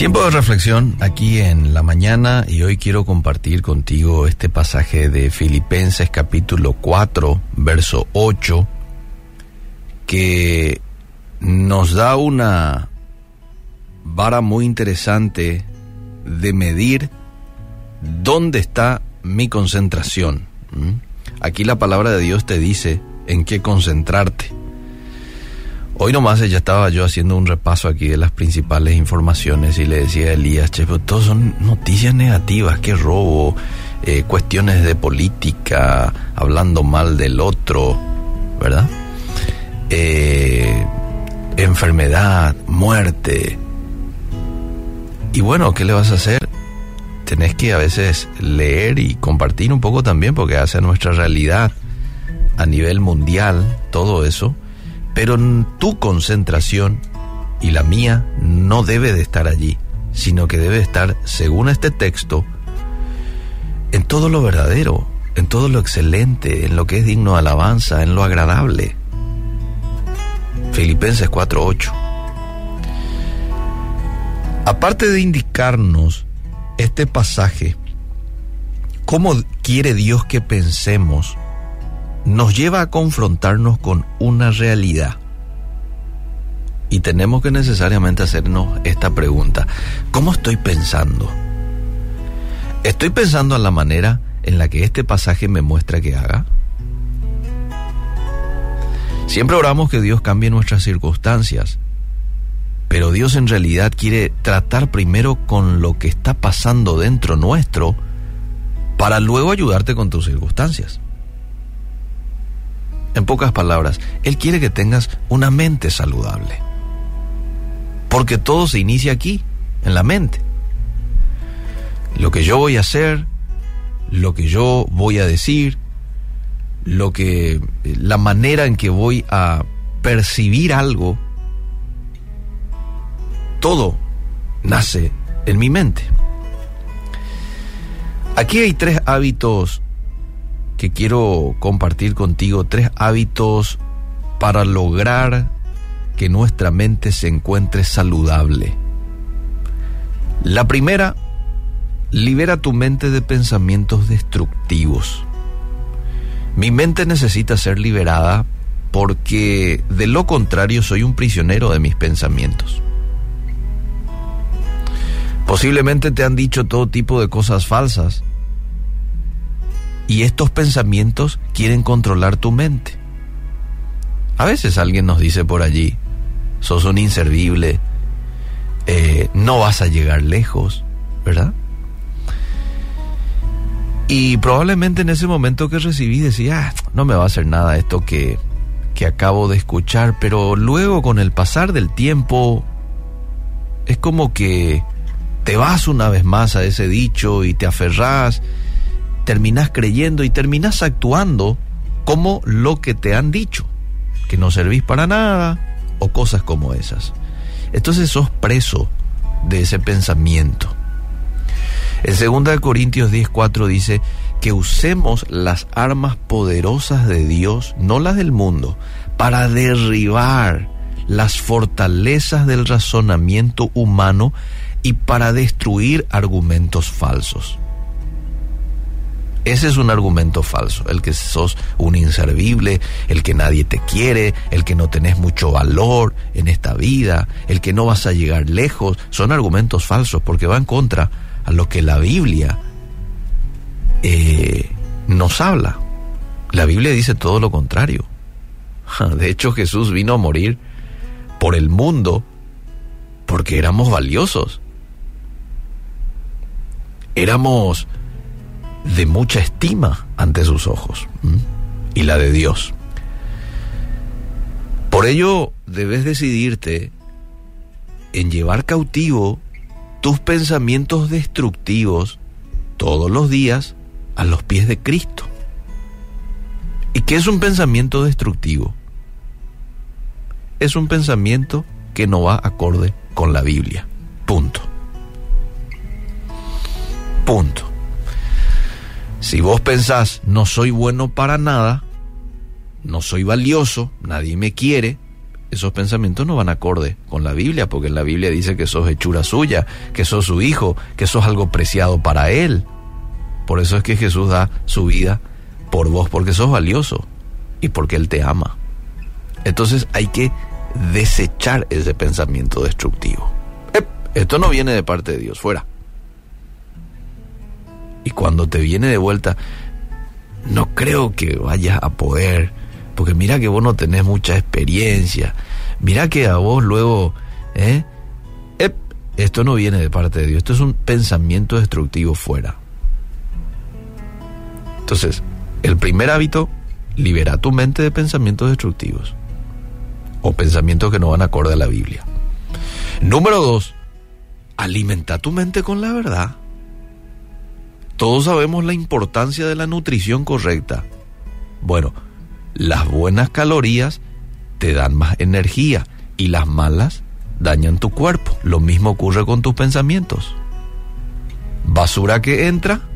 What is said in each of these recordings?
Tiempo de reflexión aquí en la mañana y hoy quiero compartir contigo este pasaje de Filipenses capítulo 4, verso 8, que nos da una vara muy interesante de medir dónde está mi concentración. Aquí la palabra de Dios te dice en qué concentrarte. Hoy nomás ya estaba yo haciendo un repaso aquí de las principales informaciones y le decía a Elías, che, pero todos son noticias negativas, qué robo, eh, cuestiones de política, hablando mal del otro, ¿verdad? Eh, enfermedad, muerte. Y bueno, ¿qué le vas a hacer? Tenés que a veces leer y compartir un poco también porque hace nuestra realidad a nivel mundial todo eso pero tu concentración y la mía no debe de estar allí, sino que debe estar, según este texto, en todo lo verdadero, en todo lo excelente, en lo que es digno de alabanza, en lo agradable. Filipenses 4:8. Aparte de indicarnos este pasaje, cómo quiere Dios que pensemos nos lleva a confrontarnos con una realidad. Y tenemos que necesariamente hacernos esta pregunta. ¿Cómo estoy pensando? ¿Estoy pensando a la manera en la que este pasaje me muestra que haga? Siempre oramos que Dios cambie nuestras circunstancias, pero Dios en realidad quiere tratar primero con lo que está pasando dentro nuestro para luego ayudarte con tus circunstancias. En pocas palabras, Él quiere que tengas una mente saludable. Porque todo se inicia aquí, en la mente. Lo que yo voy a hacer, lo que yo voy a decir, lo que la manera en que voy a percibir algo, todo nace en mi mente. Aquí hay tres hábitos que quiero compartir contigo tres hábitos para lograr que nuestra mente se encuentre saludable. La primera, libera tu mente de pensamientos destructivos. Mi mente necesita ser liberada porque de lo contrario soy un prisionero de mis pensamientos. Posiblemente te han dicho todo tipo de cosas falsas y estos pensamientos quieren controlar tu mente. A veces alguien nos dice por allí, sos un inservible, eh, no vas a llegar lejos, ¿verdad? Y probablemente en ese momento que recibí decía, ah, no me va a hacer nada esto que, que acabo de escuchar, pero luego con el pasar del tiempo es como que te vas una vez más a ese dicho y te aferrás terminás creyendo y terminás actuando como lo que te han dicho, que no servís para nada o cosas como esas. Entonces sos preso de ese pensamiento. En 2 Corintios 10:4 dice que usemos las armas poderosas de Dios, no las del mundo, para derribar las fortalezas del razonamiento humano y para destruir argumentos falsos. Ese es un argumento falso, el que sos un inservible, el que nadie te quiere, el que no tenés mucho valor en esta vida, el que no vas a llegar lejos, son argumentos falsos porque van contra a lo que la Biblia eh, nos habla. La Biblia dice todo lo contrario. De hecho Jesús vino a morir por el mundo porque éramos valiosos. Éramos de mucha estima ante sus ojos y la de Dios. Por ello debes decidirte en llevar cautivo tus pensamientos destructivos todos los días a los pies de Cristo. ¿Y qué es un pensamiento destructivo? Es un pensamiento que no va acorde con la Biblia. Punto. Punto. Si vos pensás, no soy bueno para nada, no soy valioso, nadie me quiere, esos pensamientos no van acorde con la Biblia, porque en la Biblia dice que sos hechura suya, que sos su hijo, que sos algo preciado para él. Por eso es que Jesús da su vida por vos, porque sos valioso y porque Él te ama. Entonces hay que desechar ese pensamiento destructivo. Esto no viene de parte de Dios, fuera. Y cuando te viene de vuelta, no creo que vayas a poder, porque mira que vos no tenés mucha experiencia, mira que a vos luego, ¿eh? esto no viene de parte de Dios, esto es un pensamiento destructivo fuera. Entonces, el primer hábito, libera tu mente de pensamientos destructivos o pensamientos que no van acorde a la Biblia. Número dos, alimenta tu mente con la verdad. Todos sabemos la importancia de la nutrición correcta. Bueno, las buenas calorías te dan más energía y las malas dañan tu cuerpo. Lo mismo ocurre con tus pensamientos. Basura que entra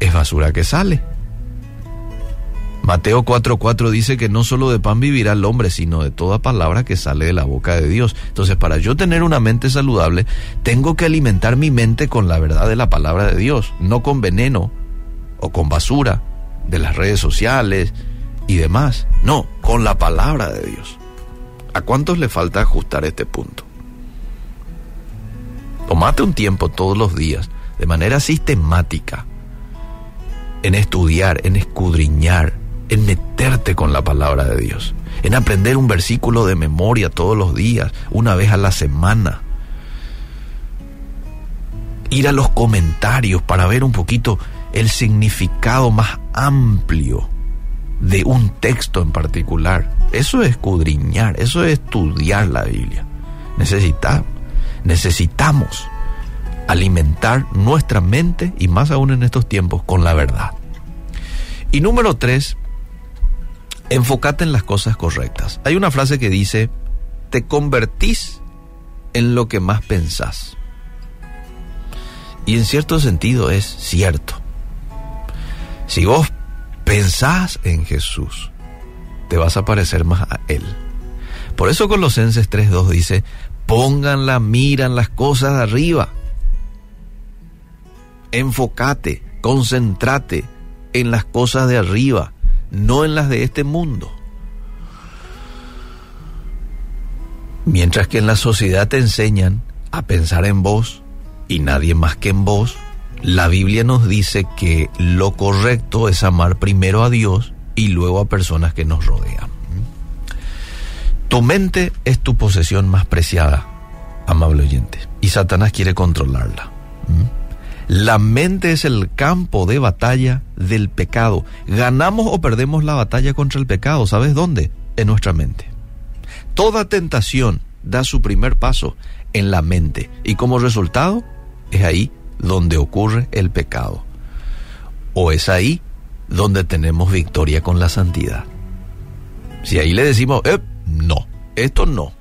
es basura que sale. Mateo 4:4 dice que no solo de pan vivirá el hombre, sino de toda palabra que sale de la boca de Dios. Entonces, para yo tener una mente saludable, tengo que alimentar mi mente con la verdad de la palabra de Dios, no con veneno o con basura de las redes sociales y demás. No, con la palabra de Dios. ¿A cuántos le falta ajustar este punto? Tomate un tiempo todos los días, de manera sistemática, en estudiar, en escudriñar, en meterte con la palabra de Dios, en aprender un versículo de memoria todos los días, una vez a la semana. Ir a los comentarios para ver un poquito el significado más amplio de un texto en particular. Eso es escudriñar, eso es estudiar la Biblia. Necesitamos, necesitamos alimentar nuestra mente y más aún en estos tiempos con la verdad. Y número tres, enfócate en las cosas correctas. Hay una frase que dice, te convertís en lo que más pensás. Y en cierto sentido es cierto. Si vos pensás en Jesús, te vas a parecer más a Él. Por eso Colosenses 3.2 dice, pongan la mira en las cosas de arriba. Enfócate, concéntrate en las cosas de arriba no en las de este mundo. Mientras que en la sociedad te enseñan a pensar en vos y nadie más que en vos, la Biblia nos dice que lo correcto es amar primero a Dios y luego a personas que nos rodean. Tu mente es tu posesión más preciada, amable oyente, y Satanás quiere controlarla. La mente es el campo de batalla del pecado. Ganamos o perdemos la batalla contra el pecado. ¿Sabes dónde? En nuestra mente. Toda tentación da su primer paso en la mente y como resultado es ahí donde ocurre el pecado. O es ahí donde tenemos victoria con la santidad. Si ahí le decimos, eh, no, esto no.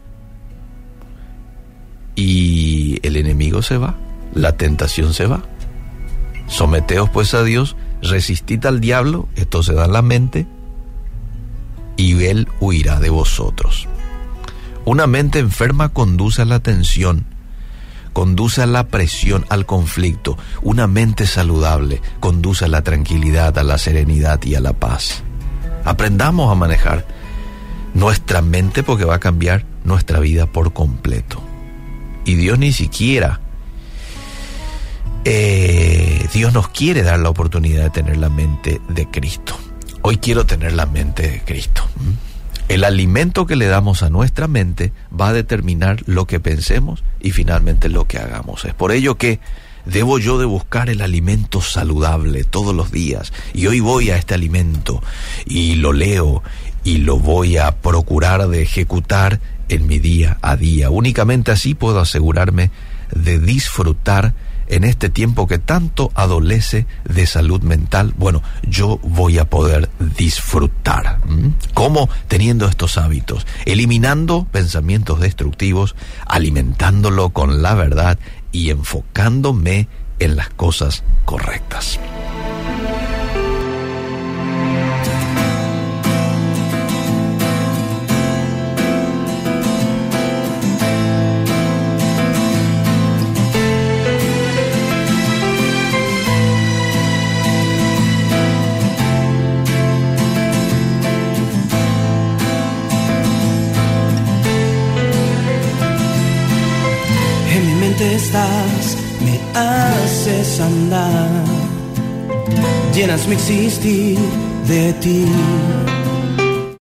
Y el enemigo se va, la tentación se va. Someteos pues a Dios, resistid al diablo, esto se da en la mente, y él huirá de vosotros. Una mente enferma conduce a la tensión, conduce a la presión, al conflicto. Una mente saludable conduce a la tranquilidad, a la serenidad y a la paz. Aprendamos a manejar nuestra mente porque va a cambiar nuestra vida por completo. Y Dios ni siquiera eh, Dios nos quiere dar la oportunidad de tener la mente de Cristo. Hoy quiero tener la mente de Cristo. El alimento que le damos a nuestra mente va a determinar lo que pensemos y finalmente lo que hagamos. Es por ello que debo yo de buscar el alimento saludable todos los días. Y hoy voy a este alimento y lo leo y lo voy a procurar de ejecutar en mi día a día. Únicamente así puedo asegurarme de disfrutar en este tiempo que tanto adolece de salud mental, bueno, yo voy a poder disfrutar. ¿Cómo? Teniendo estos hábitos, eliminando pensamientos destructivos, alimentándolo con la verdad y enfocándome en las cosas correctas. Estás, me haces andar, llenas mi existir de ti.